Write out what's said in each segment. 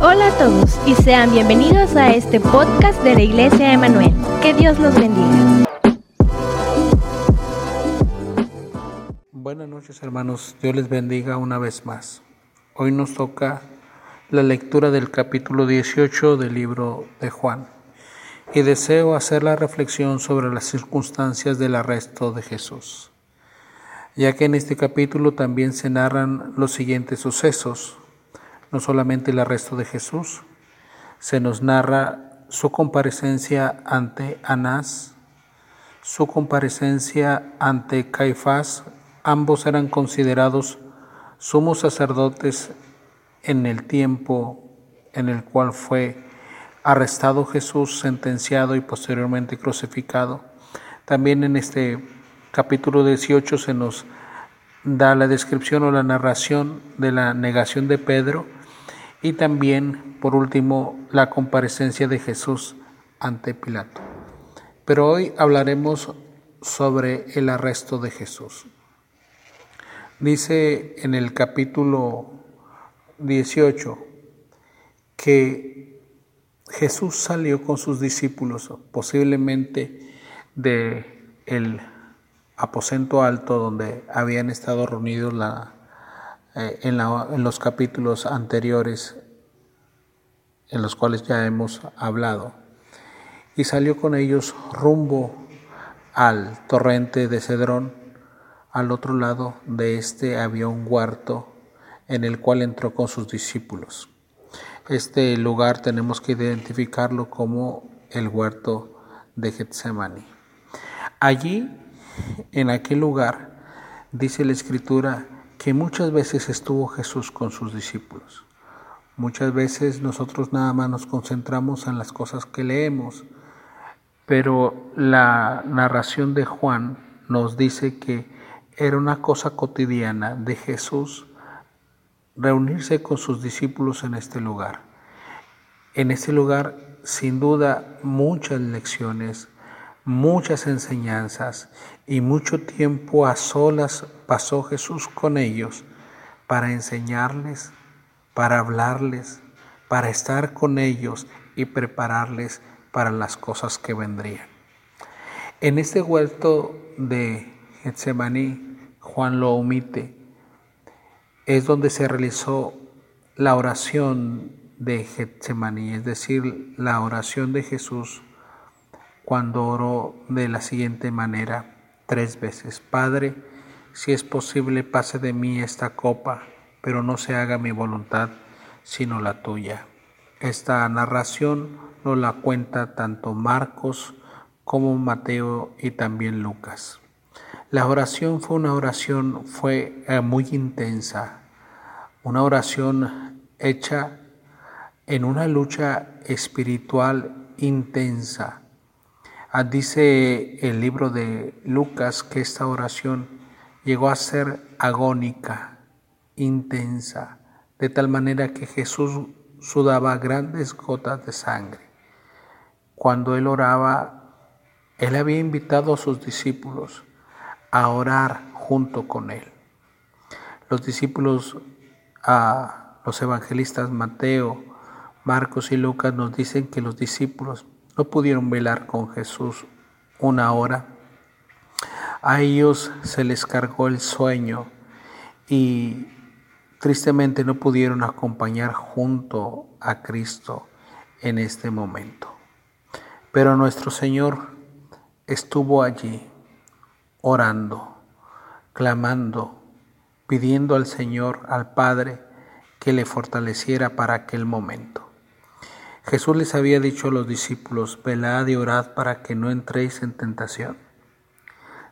Hola a todos y sean bienvenidos a este podcast de la Iglesia Emanuel. Que Dios los bendiga. Buenas noches hermanos, Dios les bendiga una vez más. Hoy nos toca la lectura del capítulo 18 del libro de Juan y deseo hacer la reflexión sobre las circunstancias del arresto de Jesús, ya que en este capítulo también se narran los siguientes sucesos no solamente el arresto de Jesús, se nos narra su comparecencia ante Anás, su comparecencia ante Caifás, ambos eran considerados sumos sacerdotes en el tiempo en el cual fue arrestado Jesús, sentenciado y posteriormente crucificado. También en este capítulo 18 se nos da la descripción o la narración de la negación de Pedro y también, por último, la comparecencia de Jesús ante Pilato. Pero hoy hablaremos sobre el arresto de Jesús. Dice en el capítulo 18 que Jesús salió con sus discípulos, posiblemente de el aposento alto donde habían estado reunidos la, eh, en, los capítulos anteriores en los cuales ya hemos hablado. Y salió con ellos rumbo al torrente de Cedrón. Al otro lado de este había un huerto en el cual entró con sus discípulos. Este lugar tenemos que identificarlo como el huerto de Getsemani. Allí, en aquel lugar, dice la escritura, que muchas veces estuvo Jesús con sus discípulos. Muchas veces nosotros nada más nos concentramos en las cosas que leemos, pero la narración de Juan nos dice que era una cosa cotidiana de Jesús reunirse con sus discípulos en este lugar. En este lugar, sin duda, muchas lecciones, muchas enseñanzas y mucho tiempo a solas pasó Jesús con ellos para enseñarles, para hablarles, para estar con ellos y prepararles para las cosas que vendrían. En este huerto de Getsemaní, Juan lo omite, es donde se realizó la oración de Getsemaní, es decir, la oración de Jesús cuando oró de la siguiente manera tres veces, Padre, si es posible, pase de mí esta copa, pero no se haga mi voluntad, sino la tuya. Esta narración nos la cuenta tanto Marcos como Mateo y también Lucas. La oración fue una oración fue eh, muy intensa, una oración hecha en una lucha espiritual intensa dice el libro de Lucas que esta oración llegó a ser agónica, intensa, de tal manera que Jesús sudaba grandes gotas de sangre. Cuando él oraba, él había invitado a sus discípulos a orar junto con él. Los discípulos, los evangelistas Mateo, Marcos y Lucas nos dicen que los discípulos no pudieron velar con Jesús una hora. A ellos se les cargó el sueño y tristemente no pudieron acompañar junto a Cristo en este momento. Pero nuestro Señor estuvo allí orando, clamando, pidiendo al Señor, al Padre, que le fortaleciera para aquel momento. Jesús les había dicho a los discípulos, velad y orad para que no entréis en tentación.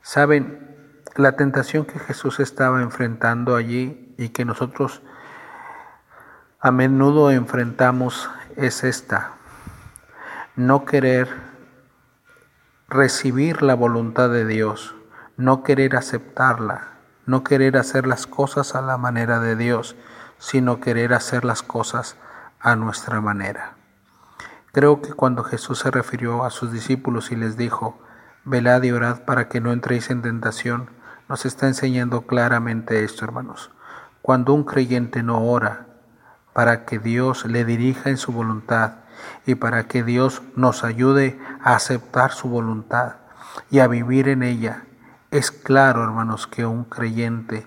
Saben, la tentación que Jesús estaba enfrentando allí y que nosotros a menudo enfrentamos es esta, no querer recibir la voluntad de Dios, no querer aceptarla, no querer hacer las cosas a la manera de Dios, sino querer hacer las cosas a nuestra manera. Creo que cuando Jesús se refirió a sus discípulos y les dijo, velad y orad para que no entréis en tentación, nos está enseñando claramente esto, hermanos. Cuando un creyente no ora, para que Dios le dirija en su voluntad y para que Dios nos ayude a aceptar su voluntad y a vivir en ella. Es claro, hermanos, que un creyente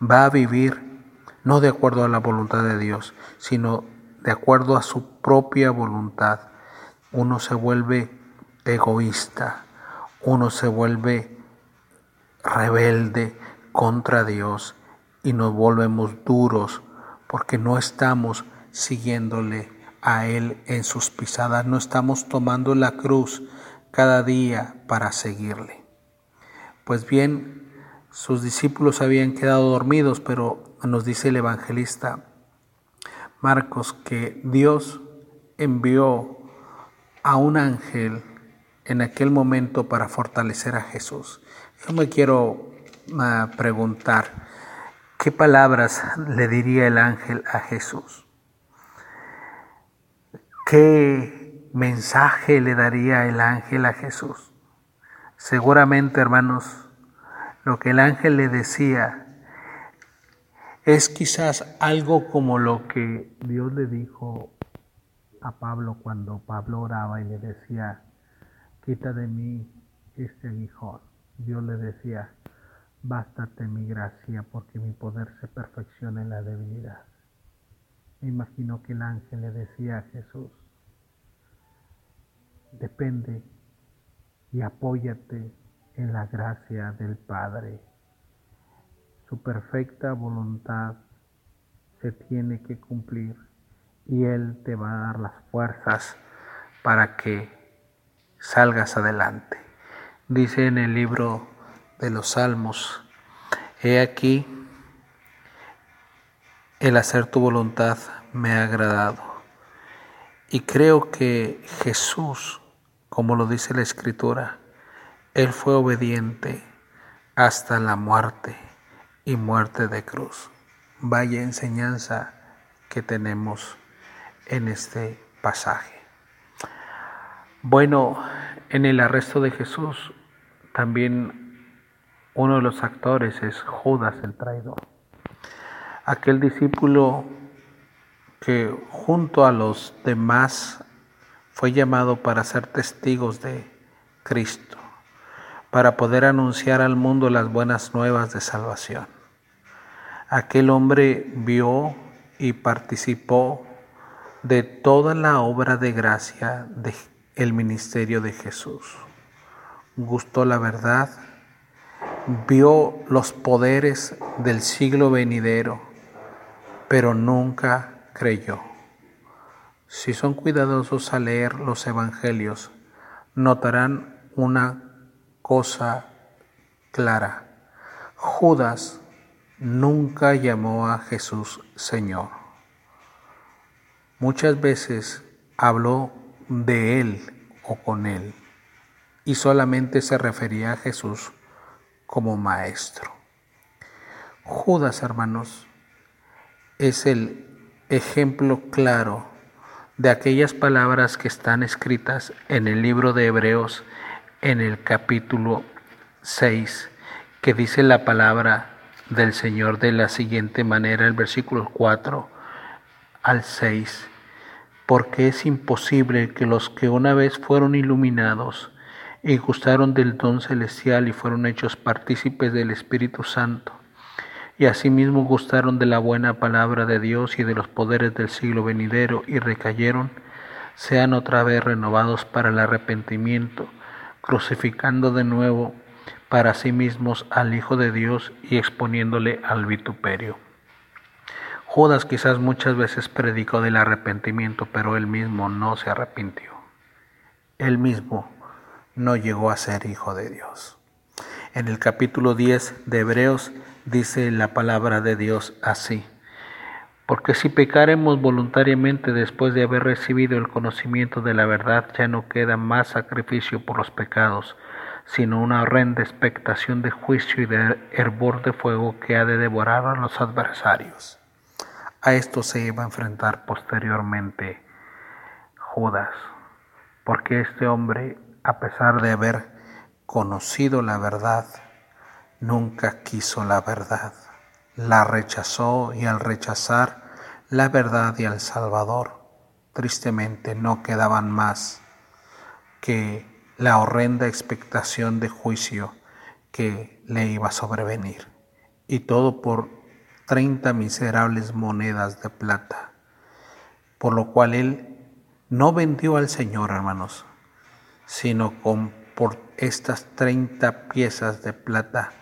va a vivir no de acuerdo a la voluntad de Dios, sino de acuerdo a su propia voluntad. Uno se vuelve egoísta, uno se vuelve rebelde contra Dios y nos volvemos duros porque no estamos siguiéndole a Él en sus pisadas, no estamos tomando la cruz cada día para seguirle. Pues bien, sus discípulos habían quedado dormidos, pero nos dice el evangelista Marcos que Dios envió a un ángel en aquel momento para fortalecer a Jesús. Yo me quiero ah, preguntar, ¿qué palabras le diría el ángel a Jesús? ¿Qué mensaje le daría el ángel a Jesús? Seguramente, hermanos, lo que el ángel le decía es quizás algo como lo que Dios le dijo a Pablo cuando Pablo oraba y le decía, quita de mí este aguijón. Dios le decía, bástate mi gracia porque mi poder se perfecciona en la debilidad. Me imagino que el ángel le decía a Jesús, depende y apóyate en la gracia del Padre. Su perfecta voluntad se tiene que cumplir y Él te va a dar las fuerzas para que salgas adelante. Dice en el libro de los Salmos, he aquí el hacer tu voluntad me ha agradado. Y creo que Jesús, como lo dice la Escritura, Él fue obediente hasta la muerte y muerte de cruz. Vaya enseñanza que tenemos en este pasaje. Bueno, en el arresto de Jesús también uno de los actores es Judas el traidor aquel discípulo que junto a los demás fue llamado para ser testigos de Cristo, para poder anunciar al mundo las buenas nuevas de salvación. Aquel hombre vio y participó de toda la obra de gracia del ministerio de Jesús. Gustó la verdad, vio los poderes del siglo venidero pero nunca creyó. Si son cuidadosos a leer los evangelios, notarán una cosa clara. Judas nunca llamó a Jesús Señor. Muchas veces habló de Él o con Él y solamente se refería a Jesús como maestro. Judas, hermanos, es el ejemplo claro de aquellas palabras que están escritas en el libro de Hebreos en el capítulo 6, que dice la palabra del Señor de la siguiente manera, el versículo 4 al 6, porque es imposible que los que una vez fueron iluminados y gustaron del don celestial y fueron hechos partícipes del Espíritu Santo, y asimismo gustaron de la buena palabra de Dios y de los poderes del siglo venidero y recayeron, sean otra vez renovados para el arrepentimiento, crucificando de nuevo para sí mismos al Hijo de Dios y exponiéndole al vituperio. Judas quizás muchas veces predicó del arrepentimiento, pero él mismo no se arrepintió. Él mismo no llegó a ser hijo de Dios. En el capítulo 10 de Hebreos dice la palabra de Dios así. Porque si pecaremos voluntariamente después de haber recibido el conocimiento de la verdad, ya no queda más sacrificio por los pecados, sino una horrenda expectación de juicio y de hervor de fuego que ha de devorar a los adversarios. A esto se iba a enfrentar posteriormente Judas, porque este hombre, a pesar de haber conocido la verdad, nunca quiso la verdad, la rechazó y al rechazar la verdad y al Salvador, tristemente no quedaban más que la horrenda expectación de juicio que le iba a sobrevenir. Y todo por treinta miserables monedas de plata, por lo cual él no vendió al Señor, hermanos, sino con por estas treinta piezas de plata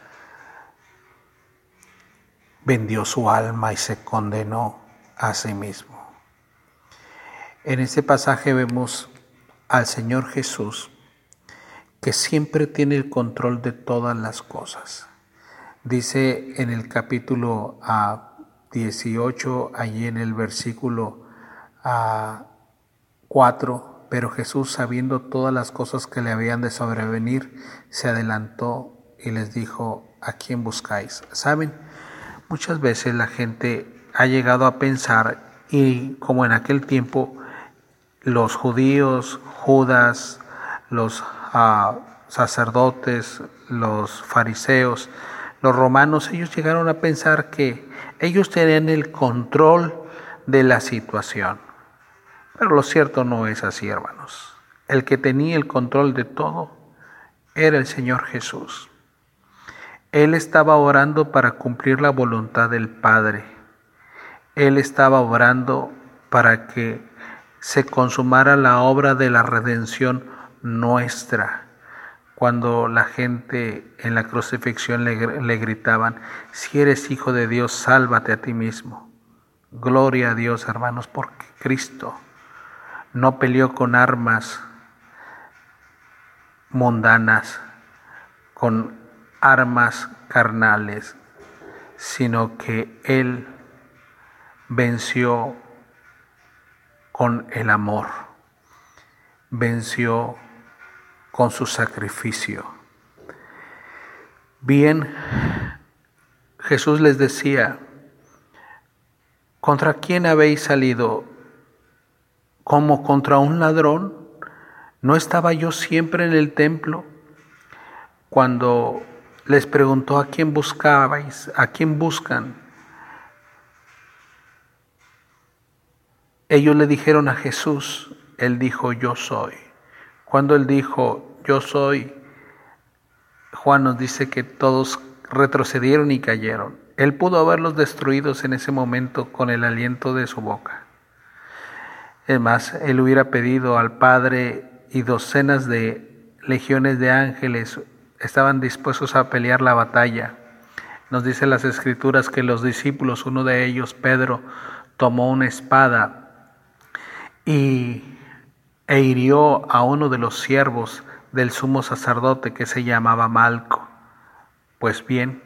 vendió su alma y se condenó a sí mismo. En este pasaje vemos al Señor Jesús que siempre tiene el control de todas las cosas. Dice en el capítulo 18, ah, allí en el versículo 4, ah, pero Jesús, sabiendo todas las cosas que le habían de sobrevenir, se adelantó y les dijo, ¿a quién buscáis? Saben, muchas veces la gente ha llegado a pensar, y como en aquel tiempo, los judíos, Judas, los ah, sacerdotes, los fariseos, los romanos, ellos llegaron a pensar que ellos tenían el control de la situación. Pero lo cierto no es así, hermanos. El que tenía el control de todo era el Señor Jesús. Él estaba orando para cumplir la voluntad del Padre. Él estaba orando para que se consumara la obra de la redención nuestra. Cuando la gente en la crucifixión le, gritaban, si eres hijo de Dios, sálvate a ti mismo. Gloria a Dios, hermanos, porque Cristo no peleó con armas mundanas, con armas carnales, sino que Él venció con el amor, venció con su sacrificio. Bien, Jesús les decía, ¿contra quién habéis salido? como contra un ladrón? ¿No estaba yo siempre en el templo? Cuando les preguntó a quién buscabais, a quién buscan, ellos le dijeron a Jesús, él dijo, yo soy. Cuando él dijo, yo soy, Juan nos dice que todos retrocedieron y cayeron. Él pudo haberlos destruidos en ese momento con el aliento de su boca. Es más, él hubiera pedido al Padre y docenas de legiones de ángeles estaban dispuestos a pelear la batalla. Nos dice las escrituras que los discípulos, uno de ellos, Pedro, tomó una espada y, e hirió a uno de los siervos del sumo sacerdote que se llamaba Malco. Pues bien,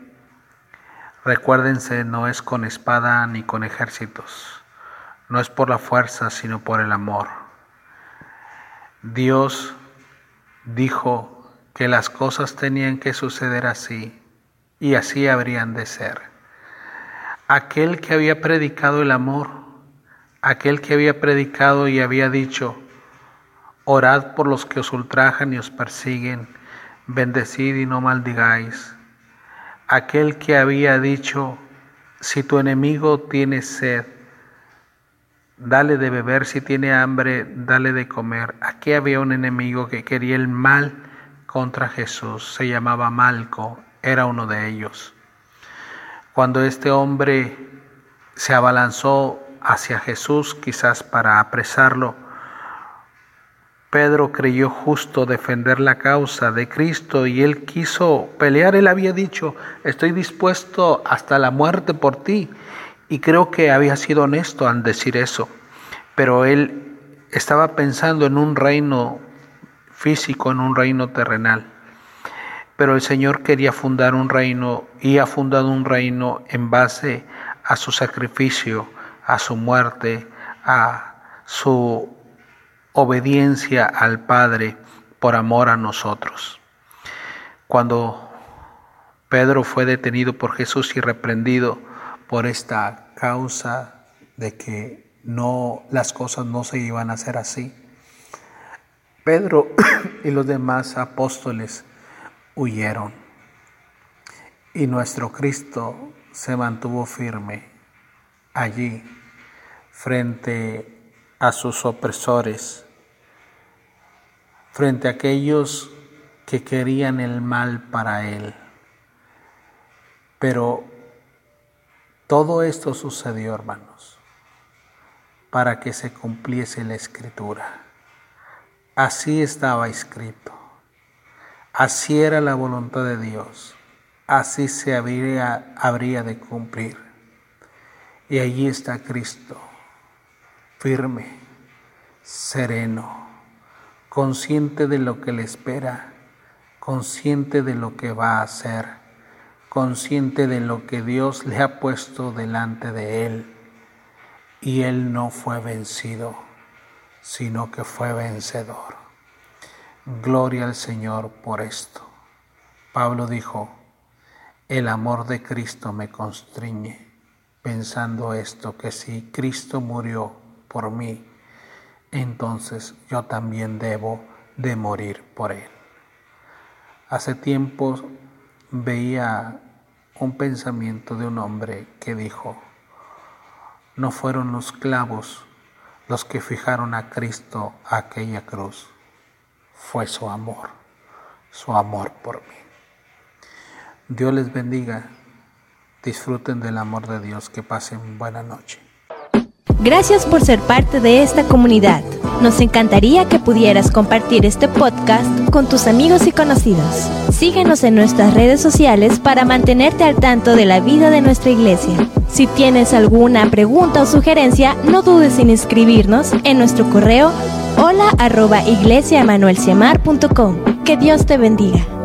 recuérdense, no es con espada ni con ejércitos no es por la fuerza, sino por el amor. Dios dijo que las cosas tenían que suceder así y así habrían de ser. Aquel que había predicado el amor, aquel que había predicado y había dicho, orad por los que os ultrajan y os persiguen, bendecid y no maldigáis. Aquel que había dicho, si tu enemigo tiene sed, dale de beber, si tiene hambre, dale de comer. Aquí había un enemigo que quería el mal contra Jesús, se llamaba Malco, era uno de ellos. Cuando este hombre se abalanzó hacia Jesús, quizás para apresarlo, Pedro creyó justo defender la causa de Cristo y él quiso pelear. Él había dicho, estoy dispuesto hasta la muerte por ti. Y creo que había sido honesto al decir eso, pero él estaba pensando en un reino físico, en un reino terrenal. Pero el Señor quería fundar un reino y ha fundado un reino en base a su sacrificio, a su muerte, a su obediencia al Padre por amor a nosotros. Cuando Pedro fue detenido por Jesús y reprendido, por esta causa de que no las cosas no se iban a hacer así. Pedro y los demás apóstoles huyeron y nuestro Cristo se mantuvo firme allí frente a sus opresores, frente a aquellos que querían el mal para él. Pero todo esto sucedió, hermanos, para que se cumpliese la escritura. Así estaba escrito. Así era la voluntad de Dios. Así se habría, habría de cumplir. Y allí está Cristo, firme, sereno, consciente de lo que le espera, consciente de lo que va a hacer, consciente de lo que Dios le ha puesto delante de él. Y él no fue vencido, sino que fue vencedor. Gloria al Señor por esto. Pablo dijo, el amor de Cristo me constriñe pensando esto, que si Cristo murió por mí, entonces yo también debo de morir por Él. Hace tiempo veía un pensamiento de un hombre que dijo, no fueron los clavos los que fijaron a Cristo a aquella cruz, fue su amor, su amor por mí. Dios les bendiga disfruten del amor de Dios, que pasen buena noche. Gracias por ser parte de esta comunidad. Nos encantaría que pudieras compartir este podcast con tus amigos y conocidos. Síguenos en nuestras redes sociales para mantenerte al tanto de la vida de nuestra iglesia. Si tienes alguna pregunta o sugerencia, no dudes en inscribirnos en nuestro correo hola arroba Que Dios te bendiga.